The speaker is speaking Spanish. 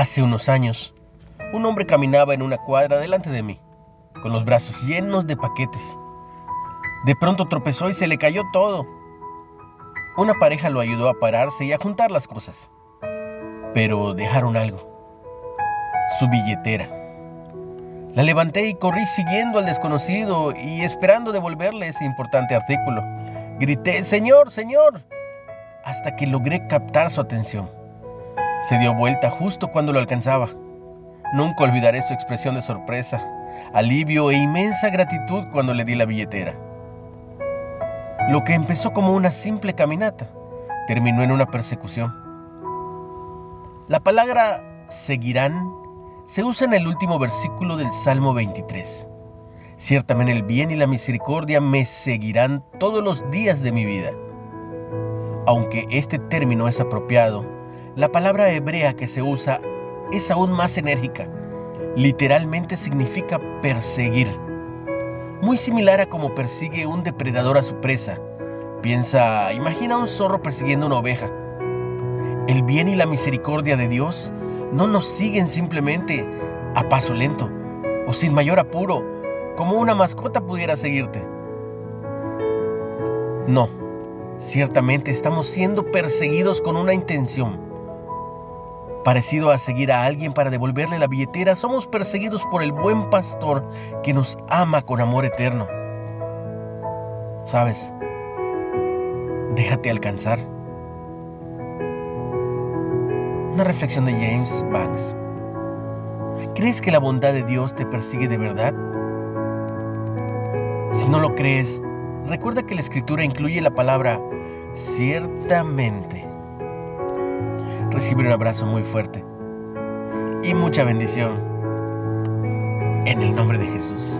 Hace unos años, un hombre caminaba en una cuadra delante de mí, con los brazos llenos de paquetes. De pronto tropezó y se le cayó todo. Una pareja lo ayudó a pararse y a juntar las cosas, pero dejaron algo, su billetera. La levanté y corrí siguiendo al desconocido y esperando devolverle ese importante artículo. Grité, Señor, Señor, hasta que logré captar su atención. Se dio vuelta justo cuando lo alcanzaba. Nunca olvidaré su expresión de sorpresa, alivio e inmensa gratitud cuando le di la billetera. Lo que empezó como una simple caminata terminó en una persecución. La palabra seguirán se usa en el último versículo del Salmo 23. Ciertamente el bien y la misericordia me seguirán todos los días de mi vida. Aunque este término es apropiado, la palabra hebrea que se usa es aún más enérgica. Literalmente significa perseguir. Muy similar a como persigue un depredador a su presa. Piensa, imagina un zorro persiguiendo una oveja. El bien y la misericordia de Dios no nos siguen simplemente a paso lento o sin mayor apuro, como una mascota pudiera seguirte. No, ciertamente estamos siendo perseguidos con una intención Parecido a seguir a alguien para devolverle la billetera, somos perseguidos por el buen pastor que nos ama con amor eterno. ¿Sabes? Déjate alcanzar. Una reflexión de James Banks. ¿Crees que la bondad de Dios te persigue de verdad? Si no lo crees, recuerda que la escritura incluye la palabra ciertamente recibe un abrazo muy fuerte y mucha bendición en el nombre de Jesús.